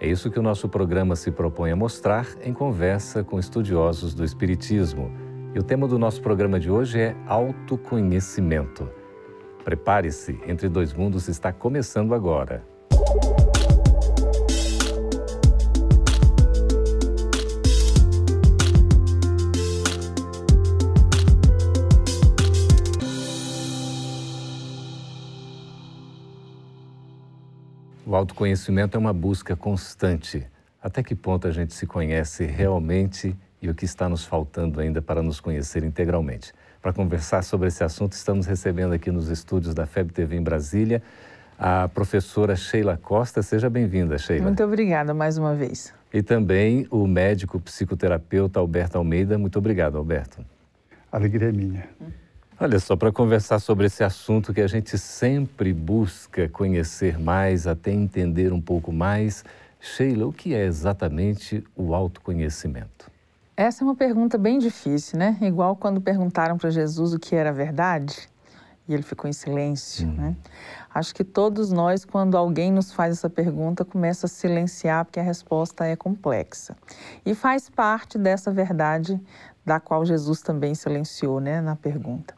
É isso que o nosso programa se propõe a mostrar em conversa com estudiosos do Espiritismo. E o tema do nosso programa de hoje é autoconhecimento. Prepare-se, Entre Dois Mundos está começando agora. O autoconhecimento é uma busca constante. Até que ponto a gente se conhece realmente e o que está nos faltando ainda para nos conhecer integralmente? Para conversar sobre esse assunto, estamos recebendo aqui nos estúdios da FEB TV em Brasília a professora Sheila Costa. Seja bem-vinda, Sheila. Muito obrigada mais uma vez. E também o médico psicoterapeuta Alberto Almeida. Muito obrigado, Alberto. alegria é minha. Olha só, para conversar sobre esse assunto que a gente sempre busca conhecer mais, até entender um pouco mais, Sheila, o que é exatamente o autoconhecimento? Essa é uma pergunta bem difícil, né? Igual quando perguntaram para Jesus o que era verdade e ele ficou em silêncio, hum. né? Acho que todos nós, quando alguém nos faz essa pergunta, começa a silenciar porque a resposta é complexa. E faz parte dessa verdade da qual Jesus também silenciou, né, na pergunta.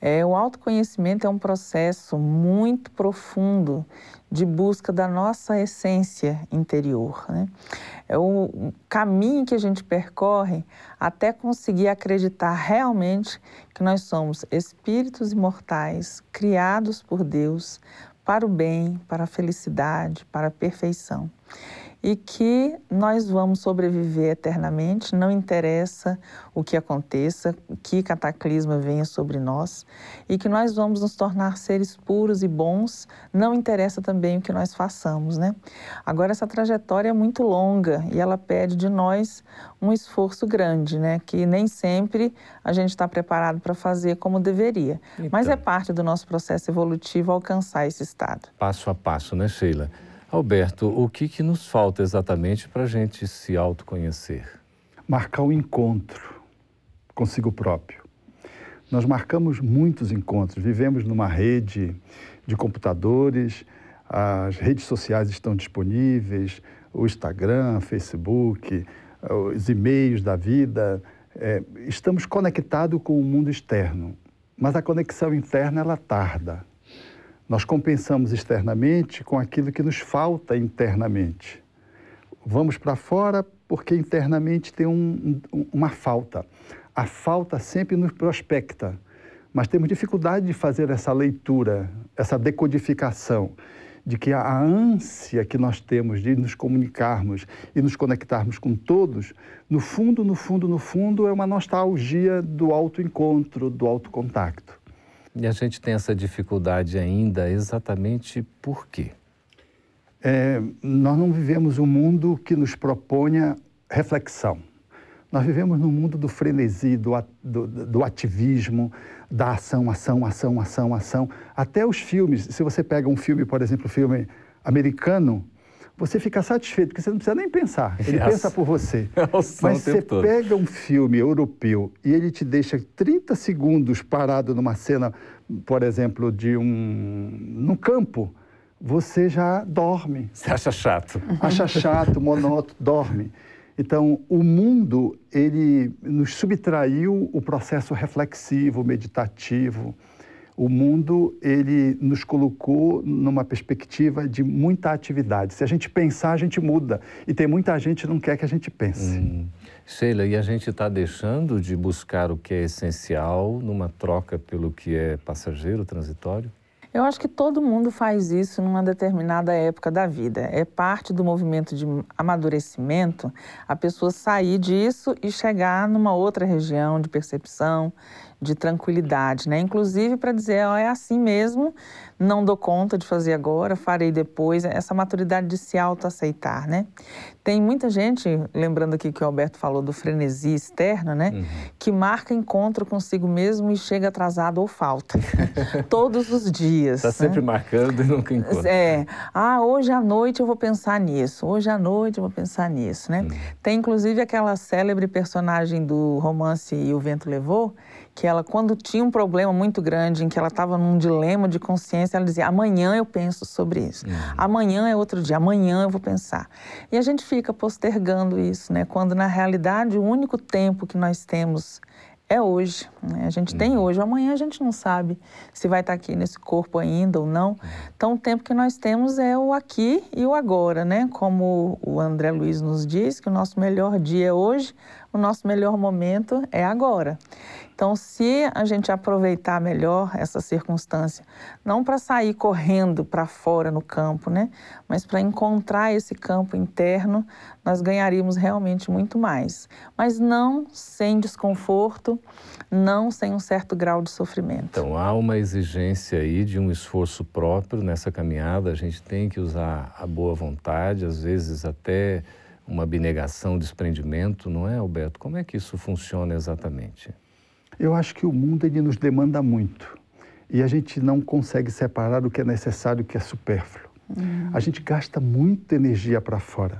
É, o autoconhecimento é um processo muito profundo de busca da nossa essência interior. Né? É o caminho que a gente percorre até conseguir acreditar realmente que nós somos espíritos imortais, criados por Deus para o bem, para a felicidade, para a perfeição e que nós vamos sobreviver eternamente, não interessa o que aconteça, que cataclisma venha sobre nós, e que nós vamos nos tornar seres puros e bons, não interessa também o que nós façamos, né? Agora essa trajetória é muito longa e ela pede de nós um esforço grande, né? Que nem sempre a gente está preparado para fazer como deveria, então, mas é parte do nosso processo evolutivo alcançar esse estado. Passo a passo, né, Sheila? Alberto, o que, que nos falta exatamente para a gente se autoconhecer? Marcar o um encontro consigo próprio. Nós marcamos muitos encontros, vivemos numa rede de computadores, as redes sociais estão disponíveis, o Instagram, Facebook, os e-mails da vida. É, estamos conectados com o mundo externo, mas a conexão interna ela tarda. Nós compensamos externamente com aquilo que nos falta internamente. Vamos para fora porque internamente tem um, um, uma falta. A falta sempre nos prospecta, mas temos dificuldade de fazer essa leitura, essa decodificação de que a ânsia que nós temos de nos comunicarmos e nos conectarmos com todos, no fundo, no fundo, no fundo, é uma nostalgia do autoencontro, do autocontacto. E a gente tem essa dificuldade ainda exatamente por quê? É, nós não vivemos um mundo que nos proponha reflexão. Nós vivemos num mundo do frenesi, do, do, do, ativismo, da ação, ação, ação, ação, ação. Até os filmes, se você pega um filme, por exemplo, um filme americano, você fica satisfeito, porque você não precisa nem pensar. Ele yes. pensa por você. Mas você todo. pega um filme europeu e ele te deixa 30 segundos parado numa cena, por exemplo, de um. no campo, você já dorme. Você acha chato. Acha chato, monótono, dorme. Então, o mundo, ele nos subtraiu o processo reflexivo, meditativo o mundo ele nos colocou numa perspectiva de muita atividade. Se a gente pensar, a gente muda. E tem muita gente que não quer que a gente pense. Hum. Sheila, e a gente está deixando de buscar o que é essencial numa troca pelo que é passageiro, transitório? Eu acho que todo mundo faz isso numa determinada época da vida. É parte do movimento de amadurecimento a pessoa sair disso e chegar numa outra região de percepção, de tranquilidade, né? Inclusive para dizer, ó, é assim mesmo, não dou conta de fazer agora, farei depois, essa maturidade de se autoaceitar, né? Tem muita gente, lembrando aqui que o Alberto falou do frenesi externo, né? Uhum. Que marca encontro consigo mesmo e chega atrasado ou falta. Todos os dias. Está né? sempre marcando e nunca encontra. É. Ah, hoje à noite eu vou pensar nisso. Hoje à noite eu vou pensar nisso, né? Uhum. Tem inclusive aquela célebre personagem do romance E o Vento Levou, que ela, quando tinha um problema muito grande, em que ela estava num dilema de consciência, ela dizia: amanhã eu penso sobre isso, uhum. amanhã é outro dia, amanhã eu vou pensar. E a gente fica postergando isso, né? Quando na realidade o único tempo que nós temos é hoje. Né? A gente uhum. tem hoje, amanhã a gente não sabe se vai estar aqui nesse corpo ainda ou não. Uhum. Então, o tempo que nós temos é o aqui e o agora, né? Como o André Luiz nos diz, que o nosso melhor dia é hoje, o nosso melhor momento é agora. Então, se a gente aproveitar melhor essa circunstância, não para sair correndo para fora no campo, né, mas para encontrar esse campo interno, nós ganharíamos realmente muito mais. Mas não sem desconforto, não sem um certo grau de sofrimento. Então, há uma exigência aí de um esforço próprio nessa caminhada, a gente tem que usar a boa vontade, às vezes até uma abnegação, desprendimento, não é, Alberto? Como é que isso funciona exatamente? Eu acho que o mundo ele nos demanda muito e a gente não consegue separar o que é necessário e o que é supérfluo. Uhum. A gente gasta muita energia para fora.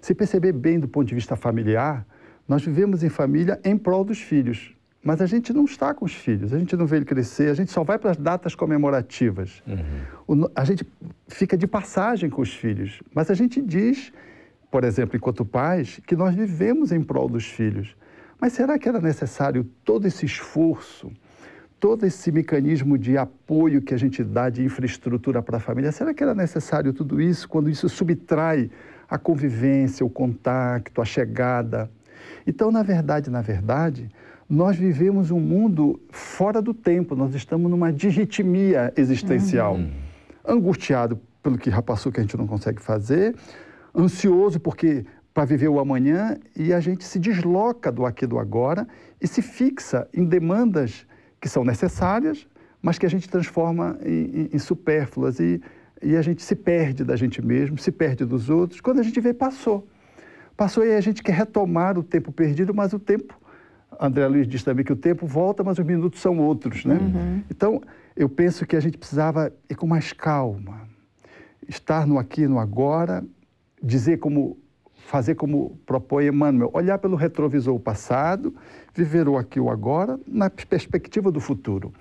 Se perceber bem do ponto de vista familiar, nós vivemos em família em prol dos filhos, mas a gente não está com os filhos, a gente não vê ele crescer, a gente só vai para as datas comemorativas. Uhum. O, a gente fica de passagem com os filhos, mas a gente diz, por exemplo, enquanto pais, que nós vivemos em prol dos filhos. Mas será que era necessário todo esse esforço, todo esse mecanismo de apoio que a gente dá de infraestrutura para a família? Será que era necessário tudo isso quando isso subtrai a convivência, o contato, a chegada? Então, na verdade, na verdade, nós vivemos um mundo fora do tempo, nós estamos numa digitimia existencial. Uhum. Angustiado pelo que já passou que a gente não consegue fazer, ansioso porque para viver o amanhã e a gente se desloca do aqui do agora e se fixa em demandas que são necessárias, mas que a gente transforma em, em, em supérfluas e, e a gente se perde da gente mesmo, se perde dos outros. Quando a gente vê, passou. Passou e a gente quer retomar o tempo perdido, mas o tempo, André Luiz diz também que o tempo volta, mas os minutos são outros, né? Uhum. Então, eu penso que a gente precisava ir com mais calma, estar no aqui, no agora, dizer como fazer como propõe Emmanuel, olhar pelo retrovisor o passado, viver o aqui o agora, na perspectiva do futuro.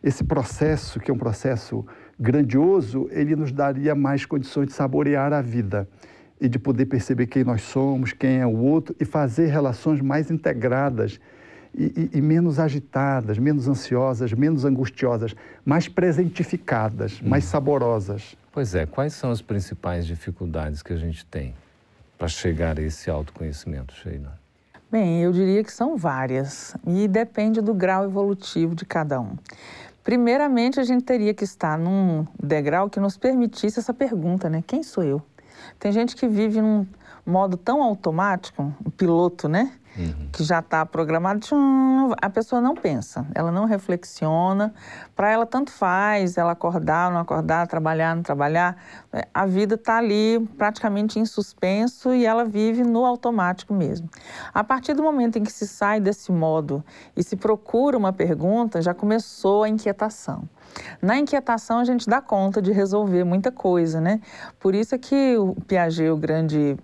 Esse processo, que é um processo grandioso, ele nos daria mais condições de saborear a vida e de poder perceber quem nós somos, quem é o outro e fazer relações mais integradas e, e, e menos agitadas, menos ansiosas, menos angustiosas, mais presentificadas, hum. mais saborosas. Pois é, quais são as principais dificuldades que a gente tem? Para chegar a esse autoconhecimento, Sheila? Bem, eu diria que são várias e depende do grau evolutivo de cada um. Primeiramente, a gente teria que estar num degrau que nos permitisse essa pergunta, né? Quem sou eu? Tem gente que vive num modo tão automático, um piloto, né? uhum. que já está programado, a pessoa não pensa, ela não reflexiona. Para ela, tanto faz ela acordar ou não acordar, trabalhar, não trabalhar. É, a vida está ali praticamente em suspenso e ela vive no automático mesmo. A partir do momento em que se sai desse modo e se procura uma pergunta, já começou a inquietação. Na inquietação, a gente dá conta de resolver muita coisa, né? Por isso é que o Piaget, o grande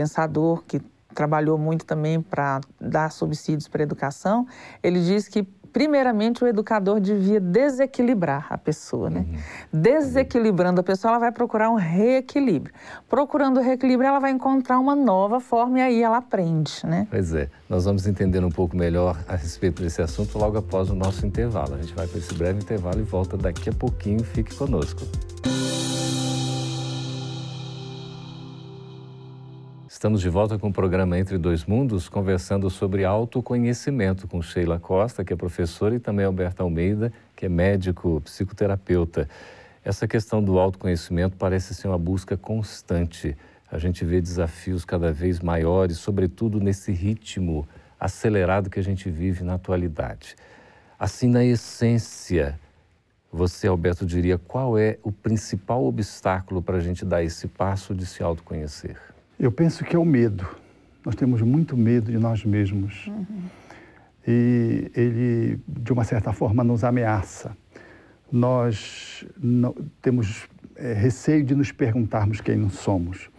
pensador que trabalhou muito também para dar subsídios para a educação, ele diz que primeiramente o educador devia desequilibrar a pessoa, né? Uhum. Desequilibrando a pessoa, ela vai procurar um reequilíbrio. Procurando o reequilíbrio, ela vai encontrar uma nova forma e aí ela aprende, né? Pois é. Nós vamos entender um pouco melhor a respeito desse assunto logo após o nosso intervalo. A gente vai para esse breve intervalo e volta daqui a pouquinho. Fique conosco. Estamos de volta com o programa Entre Dois Mundos, conversando sobre autoconhecimento com Sheila Costa, que é professora, e também Alberto Almeida, que é médico, psicoterapeuta. Essa questão do autoconhecimento parece ser uma busca constante. A gente vê desafios cada vez maiores, sobretudo nesse ritmo acelerado que a gente vive na atualidade. Assim, na essência, você, Alberto, diria qual é o principal obstáculo para a gente dar esse passo de se autoconhecer? Eu penso que é o medo. Nós temos muito medo de nós mesmos. Uhum. E ele, de uma certa forma, nos ameaça. Nós não, temos é, receio de nos perguntarmos quem não somos.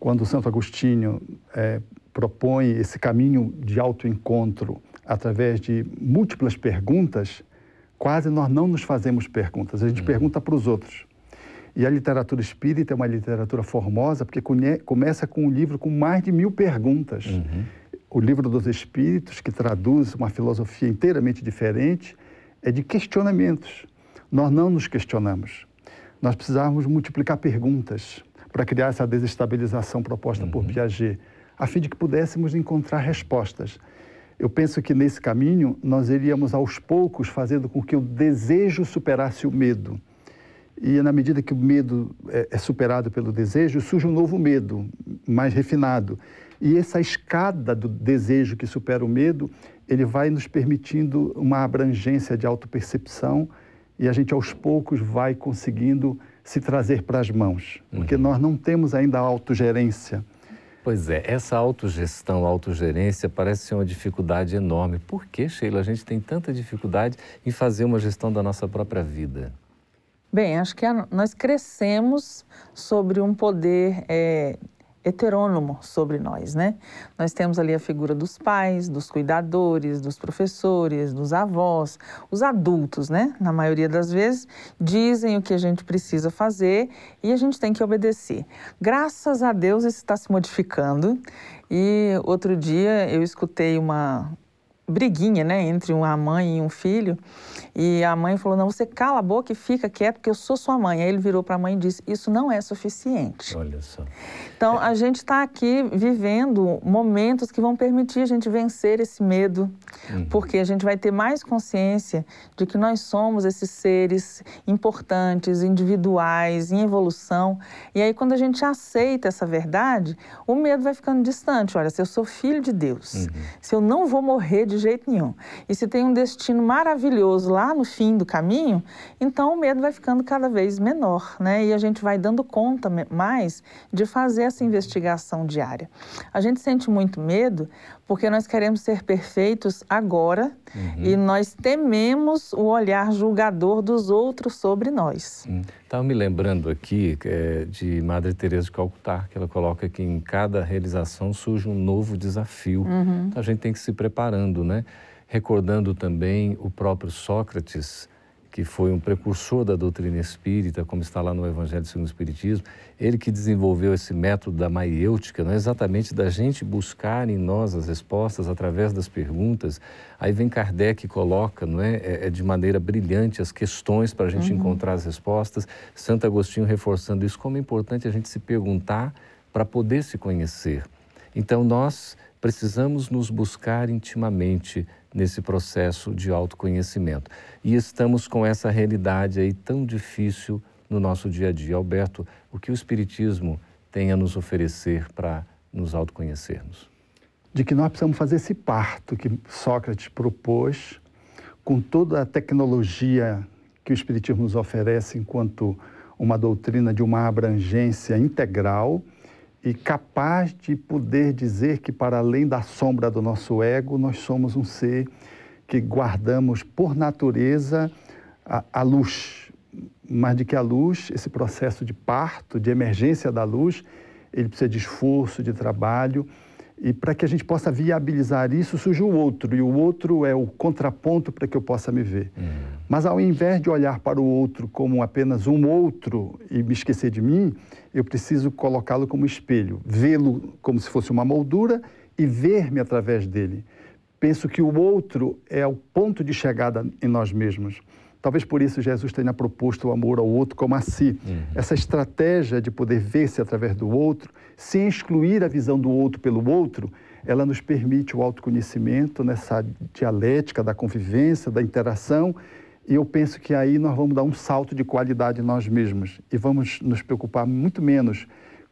Quando Santo Agostinho é, propõe esse caminho de autoencontro através de múltiplas perguntas, quase nós não nos fazemos perguntas, a gente uhum. pergunta para os outros. E a literatura espírita é uma literatura formosa porque começa com um livro com mais de mil perguntas. Uhum. O livro dos Espíritos, que traduz uma filosofia inteiramente diferente, é de questionamentos. Nós não nos questionamos. Nós precisamos multiplicar perguntas para criar essa desestabilização proposta uhum. por Piaget, a fim de que pudéssemos encontrar respostas. Eu penso que nesse caminho nós iríamos aos poucos fazendo com que o desejo superasse o medo. E na medida que o medo é, é superado pelo desejo, surge um novo medo, mais refinado. E essa escada do desejo que supera o medo, ele vai nos permitindo uma abrangência de autopercepção e a gente aos poucos vai conseguindo se trazer para as mãos, porque uhum. nós não temos ainda a autogerência Pois é, essa autogestão, autogerência parece ser uma dificuldade enorme. Por que, Sheila, a gente tem tanta dificuldade em fazer uma gestão da nossa própria vida? Bem, acho que a, nós crescemos sobre um poder é, heterônomo sobre nós, né? Nós temos ali a figura dos pais, dos cuidadores, dos professores, dos avós, os adultos, né? Na maioria das vezes dizem o que a gente precisa fazer e a gente tem que obedecer. Graças a Deus isso está se modificando e outro dia eu escutei uma briguinha, né, entre uma mãe e um filho. E a mãe falou: Não, você cala a boca e fica quieto, porque eu sou sua mãe. Aí ele virou para a mãe e disse: Isso não é suficiente. Olha só. Então, é. a gente está aqui vivendo momentos que vão permitir a gente vencer esse medo, uhum. porque a gente vai ter mais consciência de que nós somos esses seres importantes, individuais, em evolução. E aí, quando a gente aceita essa verdade, o medo vai ficando distante. Olha, se eu sou filho de Deus, uhum. se eu não vou morrer de de jeito nenhum. E se tem um destino maravilhoso lá no fim do caminho, então o medo vai ficando cada vez menor, né? E a gente vai dando conta mais de fazer essa investigação diária. A gente sente muito medo porque nós queremos ser perfeitos agora uhum. e nós tememos o olhar julgador dos outros sobre nós. Estava hum. me lembrando aqui é, de Madre Teresa de Calcutá, que ela coloca que em cada realização surge um novo desafio. Uhum. Então a gente tem que se preparando, né? Recordando também o próprio Sócrates, que foi um precursor da doutrina espírita, como está lá no Evangelho segundo o Espiritismo, ele que desenvolveu esse método da maiêutica, não é exatamente da gente buscar em nós as respostas através das perguntas. Aí vem Kardec e coloca, não é, é, é de maneira brilhante as questões para a gente uhum. encontrar as respostas. Santo Agostinho reforçando isso como é importante a gente se perguntar para poder se conhecer. Então nós precisamos nos buscar intimamente nesse processo de autoconhecimento. E estamos com essa realidade aí tão difícil no nosso dia a dia. Alberto, o que o Espiritismo tem a nos oferecer para nos autoconhecermos? De que nós precisamos fazer esse parto que Sócrates propôs, com toda a tecnologia que o Espiritismo nos oferece enquanto uma doutrina de uma abrangência integral e capaz de poder dizer que, para além da sombra do nosso ego, nós somos um ser que guardamos por natureza a, a luz. Mas de que a luz, esse processo de parto, de emergência da luz, ele precisa de esforço, de trabalho. E para que a gente possa viabilizar isso, surge o outro, e o outro é o contraponto para que eu possa me ver. Uhum. Mas ao invés de olhar para o outro como apenas um outro e me esquecer de mim, eu preciso colocá-lo como espelho, vê-lo como se fosse uma moldura e ver-me através dele. Penso que o outro é o ponto de chegada em nós mesmos. Talvez por isso Jesus tenha proposto o amor ao outro como a si. Uhum. Essa estratégia de poder ver-se através do outro, sem excluir a visão do outro pelo outro, ela nos permite o autoconhecimento nessa dialética da convivência, da interação e eu penso que aí nós vamos dar um salto de qualidade em nós mesmos e vamos nos preocupar muito menos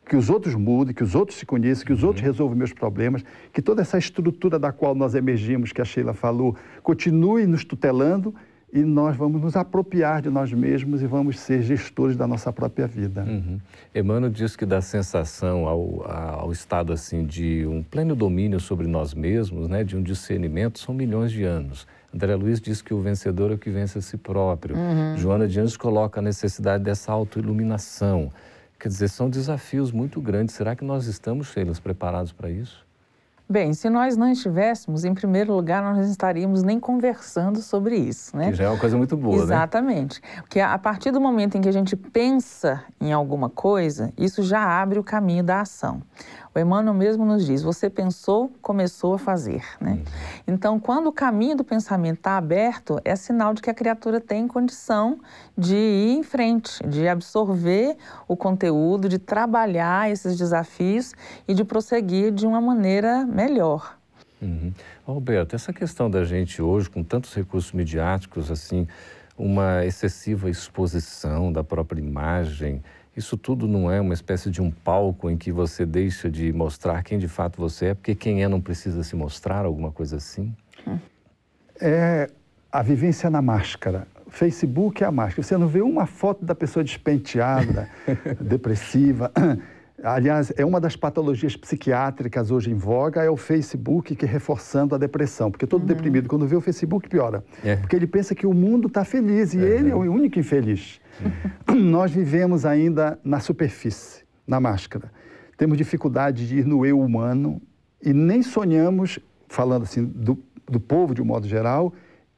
que os outros mudem, que os outros se conheçam, que os uhum. outros resolvam meus problemas, que toda essa estrutura da qual nós emergimos, que a Sheila falou, continue nos tutelando e nós vamos nos apropriar de nós mesmos e vamos ser gestores da nossa própria vida. Uhum. Emmanuel diz que dá sensação ao, ao estado assim de um pleno domínio sobre nós mesmos, né, de um discernimento, são milhões de anos. André Luiz diz que o vencedor é o que vence a si próprio. Uhum. Joana de Anjos coloca a necessidade dessa autoiluminação. Quer dizer, são desafios muito grandes. Será que nós estamos, Sheila, preparados para isso? Bem, se nós não estivéssemos, em primeiro lugar, nós não estaríamos nem conversando sobre isso, né? Que já é uma coisa muito boa, Exatamente. né? Porque a partir do momento em que a gente pensa em alguma coisa, isso já abre o caminho da ação. O Emmanuel mesmo nos diz: você pensou, começou a fazer. Né? Então, quando o caminho do pensamento está aberto, é sinal de que a criatura tem condição de ir em frente, de absorver o conteúdo, de trabalhar esses desafios e de prosseguir de uma maneira melhor. Uhum. Alberto, essa questão da gente hoje, com tantos recursos midiáticos, assim, uma excessiva exposição da própria imagem, isso tudo não é uma espécie de um palco em que você deixa de mostrar quem de fato você é, porque quem é não precisa se mostrar, alguma coisa assim? É a vivência na máscara. Facebook é a máscara. Você não vê uma foto da pessoa despenteada, depressiva. Aliás, é uma das patologias psiquiátricas hoje em voga, é o Facebook que reforçando a depressão. Porque todo uhum. deprimido, quando vê o Facebook, piora. É. Porque ele pensa que o mundo está feliz e uhum. ele é o único infeliz. Uhum. Nós vivemos ainda na superfície, na máscara. Temos dificuldade de ir no eu humano e nem sonhamos, falando assim do, do povo de um modo geral,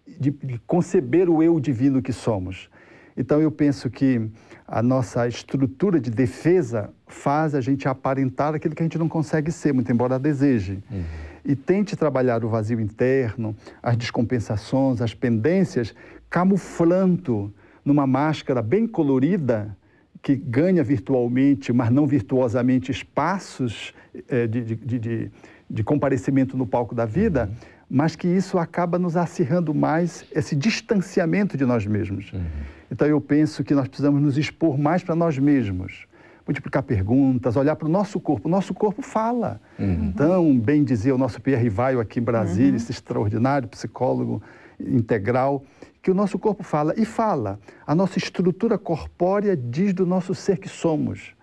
de, de conceber o eu divino que somos. Então eu penso que a nossa estrutura de defesa faz a gente aparentar aquilo que a gente não consegue ser, muito embora deseje. Uhum. E tente trabalhar o vazio interno, as descompensações, as pendências, camuflando numa máscara bem colorida, que ganha virtualmente, mas não virtuosamente, espaços é, de, de, de, de, comparecimento no palco da vida. Uhum mas que isso acaba nos acirrando mais esse distanciamento de nós mesmos. Uhum. Então eu penso que nós precisamos nos expor mais para nós mesmos, multiplicar perguntas, olhar para o nosso corpo. O nosso corpo fala. Uhum. Então, bem dizia o nosso Pierre Rivaio aqui em Brasília, uhum. esse extraordinário psicólogo integral, que o nosso corpo fala e fala. A nossa estrutura corpórea diz do nosso ser que somos.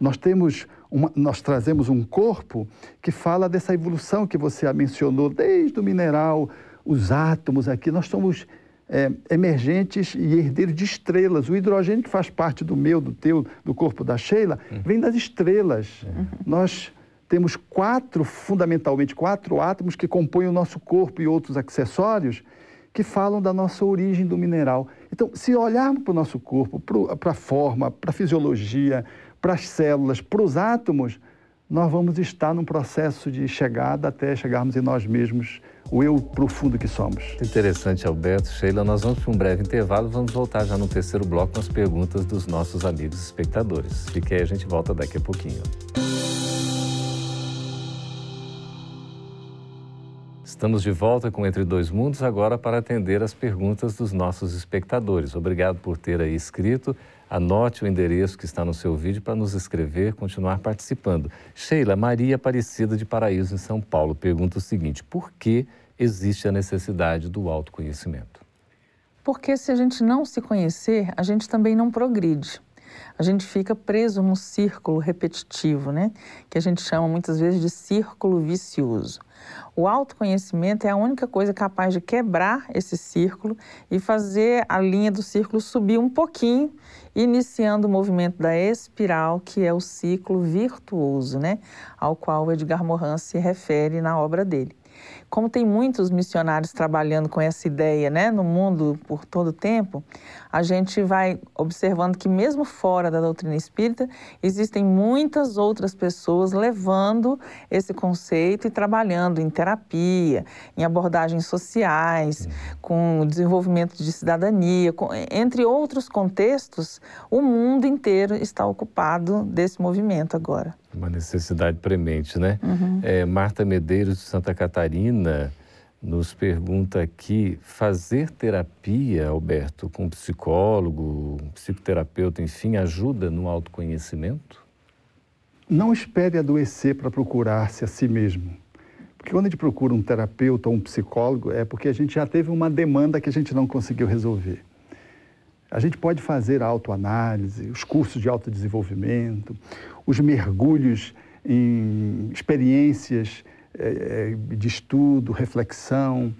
Nós temos uma, nós trazemos um corpo que fala dessa evolução que você mencionou, desde o mineral, os átomos aqui. Nós somos é, emergentes e herdeiros de estrelas. O hidrogênio que faz parte do meu, do teu, do corpo da Sheila, uhum. vem das estrelas. Uhum. Nós temos quatro, fundamentalmente, quatro átomos que compõem o nosso corpo e outros acessórios que falam da nossa origem do mineral. Então, se olharmos para o nosso corpo, para a forma, para a fisiologia, para as células, para os átomos, nós vamos estar num processo de chegada até chegarmos em nós mesmos, o eu profundo que somos. Interessante, Alberto. Sheila, nós vamos para um breve intervalo, vamos voltar já no terceiro bloco com as perguntas dos nossos amigos espectadores. Fique aí, a gente volta daqui a pouquinho. Estamos de volta com Entre Dois Mundos agora para atender as perguntas dos nossos espectadores. Obrigado por ter aí escrito. Anote o endereço que está no seu vídeo para nos escrever, continuar participando. Sheila Maria Aparecida de Paraíso, em São Paulo, pergunta o seguinte: por que existe a necessidade do autoconhecimento? Porque se a gente não se conhecer, a gente também não progride. A gente fica preso num círculo repetitivo, né? Que a gente chama muitas vezes de círculo vicioso. O autoconhecimento é a única coisa capaz de quebrar esse círculo e fazer a linha do círculo subir um pouquinho, iniciando o movimento da espiral, que é o ciclo virtuoso, né? Ao qual Edgar Morin se refere na obra dele como tem muitos missionários trabalhando com essa ideia né, no mundo por todo o tempo, a gente vai observando que, mesmo fora da doutrina espírita, existem muitas outras pessoas levando esse conceito e trabalhando em terapia, em abordagens sociais, com desenvolvimento de cidadania, com, entre outros contextos, o mundo inteiro está ocupado desse movimento agora. Uma necessidade premente, né? Uhum. É, Marta Medeiros, de Santa Catarina, nos pergunta aqui: fazer terapia, Alberto, com psicólogo, psicoterapeuta, enfim, ajuda no autoconhecimento? Não espere adoecer para procurar-se a si mesmo. Porque quando a gente procura um terapeuta ou um psicólogo, é porque a gente já teve uma demanda que a gente não conseguiu resolver. A gente pode fazer a autoanálise, os cursos de autodesenvolvimento, os mergulhos em experiências é, de estudo, reflexão.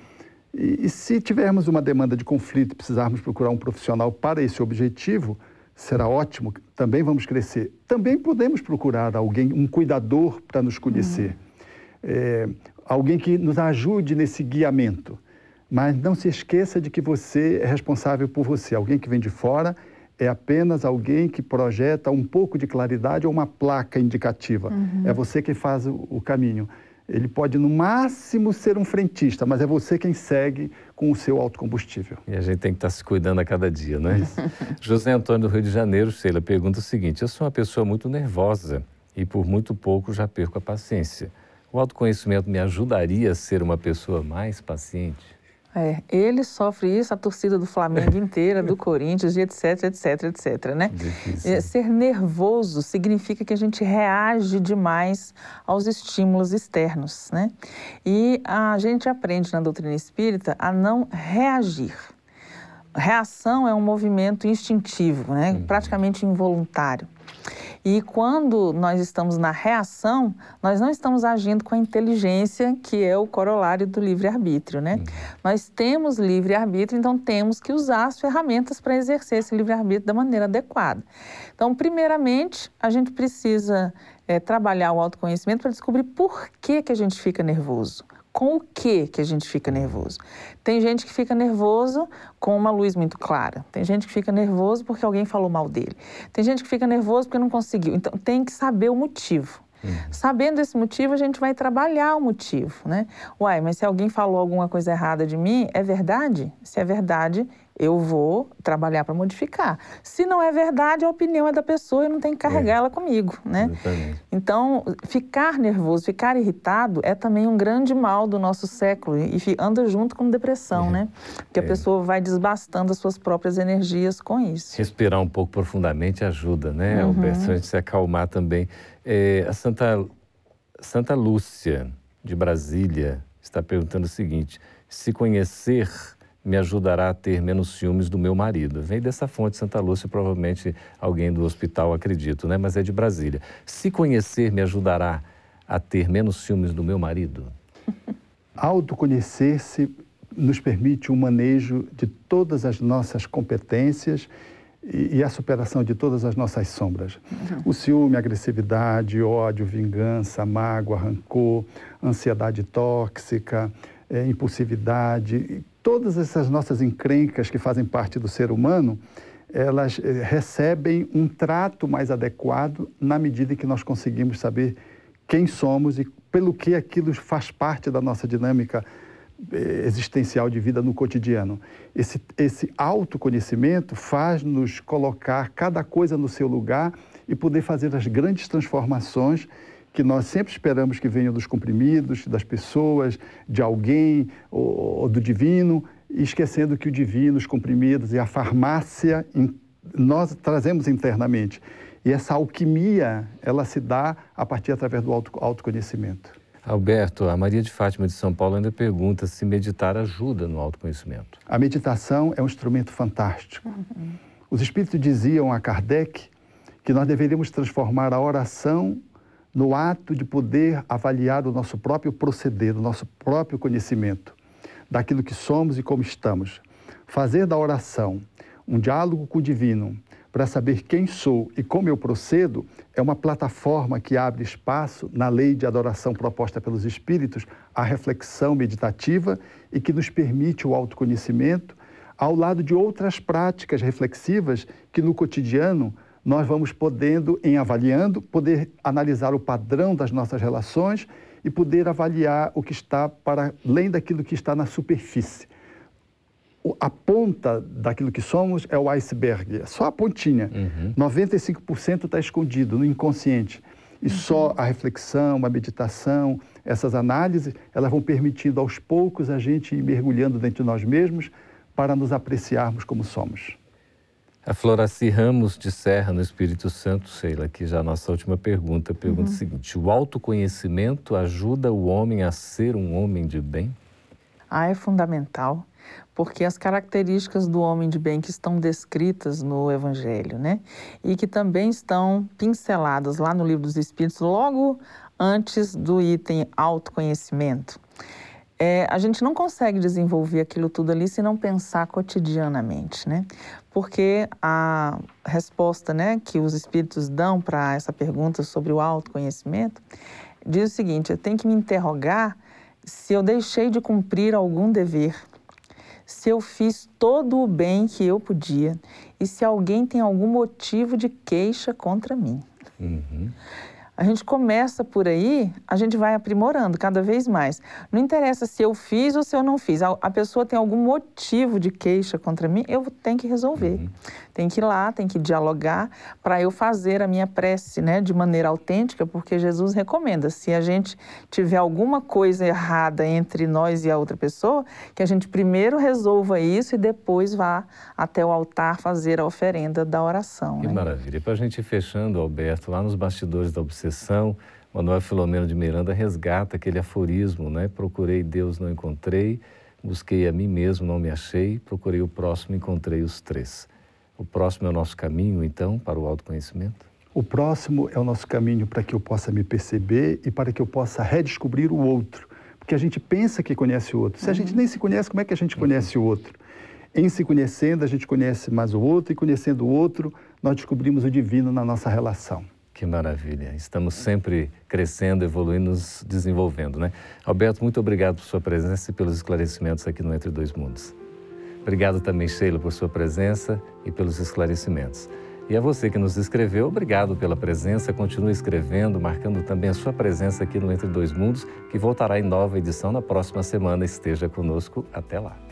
E, e se tivermos uma demanda de conflito e precisarmos procurar um profissional para esse objetivo, será ótimo, também vamos crescer. Também podemos procurar alguém, um cuidador para nos conhecer, uhum. é, alguém que nos ajude nesse guiamento. Mas não se esqueça de que você é responsável por você. Alguém que vem de fora é apenas alguém que projeta um pouco de claridade ou uma placa indicativa. Uhum. É você que faz o, o caminho. Ele pode, no máximo, ser um frentista, mas é você quem segue com o seu autocombustível. E a gente tem que estar se cuidando a cada dia, não é? José Antônio do Rio de Janeiro, Sheila, pergunta o seguinte: Eu sou uma pessoa muito nervosa e por muito pouco já perco a paciência. O autoconhecimento me ajudaria a ser uma pessoa mais paciente? É, ele sofre isso, a torcida do Flamengo inteira, do Corinthians, etc, etc, etc, né? É, ser nervoso significa que a gente reage demais aos estímulos externos, né? E a gente aprende na doutrina espírita a não reagir. Reação é um movimento instintivo, né? Uhum. praticamente involuntário. E quando nós estamos na reação, nós não estamos agindo com a inteligência, que é o corolário do livre-arbítrio, né? Uhum. Nós temos livre-arbítrio, então temos que usar as ferramentas para exercer esse livre-arbítrio da maneira adequada. Então, primeiramente, a gente precisa é, trabalhar o autoconhecimento para descobrir por que, que a gente fica nervoso com o que que a gente fica nervoso. Tem gente que fica nervoso com uma luz muito clara. Tem gente que fica nervoso porque alguém falou mal dele. Tem gente que fica nervoso porque não conseguiu. Então tem que saber o motivo. Uhum. Sabendo esse motivo, a gente vai trabalhar o motivo, né? Uai, mas se alguém falou alguma coisa errada de mim, é verdade? Se é verdade, eu vou trabalhar para modificar. Se não é verdade, a opinião é da pessoa e não tem que carregar é. ela comigo, né? Exatamente. Então, ficar nervoso, ficar irritado é também um grande mal do nosso século e anda junto com depressão, é. né? Porque é. a pessoa vai desbastando as suas próprias energias com isso. Respirar um pouco profundamente ajuda, né, uhum. Alberto? A gente se acalmar também. É, a Santa, Santa Lúcia, de Brasília, está perguntando o seguinte: se conhecer me ajudará a ter menos ciúmes do meu marido. Vem dessa fonte Santa Lúcia, provavelmente alguém do hospital, acredito, né? Mas é de Brasília. Se conhecer me ajudará a ter menos ciúmes do meu marido? Autoconhecer-se nos permite o um manejo de todas as nossas competências e, e a superação de todas as nossas sombras. Uhum. O ciúme, a agressividade, ódio, vingança, mágoa, rancor, ansiedade tóxica, é, impulsividade, todas essas nossas encrencas que fazem parte do ser humano, elas eh, recebem um trato mais adequado na medida em que nós conseguimos saber quem somos e pelo que aquilo faz parte da nossa dinâmica eh, existencial de vida no cotidiano. Esse, esse autoconhecimento faz-nos colocar cada coisa no seu lugar e poder fazer as grandes transformações que nós sempre esperamos que venham dos comprimidos, das pessoas, de alguém ou, ou do divino, esquecendo que o divino, os comprimidos e a farmácia nós trazemos internamente. E essa alquimia, ela se dá a partir através do auto, autoconhecimento. Alberto, a Maria de Fátima de São Paulo ainda pergunta se meditar ajuda no autoconhecimento. A meditação é um instrumento fantástico. Uhum. Os espíritos diziam a Kardec que nós deveríamos transformar a oração no ato de poder avaliar o nosso próprio proceder, o nosso próprio conhecimento, daquilo que somos e como estamos. Fazer da oração um diálogo com o divino para saber quem sou e como eu procedo é uma plataforma que abre espaço na lei de adoração proposta pelos espíritos à reflexão meditativa e que nos permite o autoconhecimento ao lado de outras práticas reflexivas que no cotidiano nós vamos podendo, em avaliando, poder analisar o padrão das nossas relações e poder avaliar o que está para além daquilo que está na superfície. A ponta daquilo que somos é o iceberg, é só a pontinha. Uhum. 95% está escondido no inconsciente. E uhum. só a reflexão, a meditação, essas análises, elas vão permitindo aos poucos a gente ir mergulhando dentro de nós mesmos para nos apreciarmos como somos. A Floraci Ramos de Serra, no Espírito Santo, Sheila, aqui já a nossa última pergunta. Pergunta uhum. o seguinte: o autoconhecimento ajuda o homem a ser um homem de bem? Ah, é fundamental, porque as características do homem de bem que estão descritas no Evangelho, né? E que também estão pinceladas lá no Livro dos Espíritos, logo antes do item autoconhecimento é, a gente não consegue desenvolver aquilo tudo ali se não pensar cotidianamente, né? Porque a resposta né, que os espíritos dão para essa pergunta sobre o autoconhecimento diz o seguinte: eu tenho que me interrogar se eu deixei de cumprir algum dever, se eu fiz todo o bem que eu podia e se alguém tem algum motivo de queixa contra mim. Uhum. A gente começa por aí, a gente vai aprimorando cada vez mais. Não interessa se eu fiz ou se eu não fiz. A, pessoa tem algum motivo de queixa contra mim, eu tenho que resolver. Uhum. Tem que ir lá, tem que dialogar para eu fazer a minha prece, né, de maneira autêntica, porque Jesus recomenda, se a gente tiver alguma coisa errada entre nós e a outra pessoa, que a gente primeiro resolva isso e depois vá até o altar fazer a oferenda da oração. Que né? maravilha. E para a gente ir fechando, Alberto, lá nos bastidores da obsessão, Manuel Filomeno de Miranda resgata aquele aforismo, né? Procurei Deus, não encontrei, busquei a mim mesmo, não me achei, procurei o próximo, encontrei os três. O próximo é o nosso caminho, então, para o autoconhecimento? O próximo é o nosso caminho para que eu possa me perceber e para que eu possa redescobrir o outro. Porque a gente pensa que conhece o outro. Se a gente uhum. nem se conhece, como é que a gente conhece o outro? Em se conhecendo, a gente conhece mais o outro, e conhecendo o outro, nós descobrimos o divino na nossa relação. Que maravilha. Estamos sempre crescendo, evoluindo, nos desenvolvendo, né? Alberto, muito obrigado por sua presença e pelos esclarecimentos aqui no Entre Dois Mundos. Obrigado também, Sheila, por sua presença e pelos esclarecimentos. E a você que nos escreveu, obrigado pela presença. Continue escrevendo, marcando também a sua presença aqui no Entre Dois Mundos, que voltará em nova edição na próxima semana. Esteja conosco. Até lá.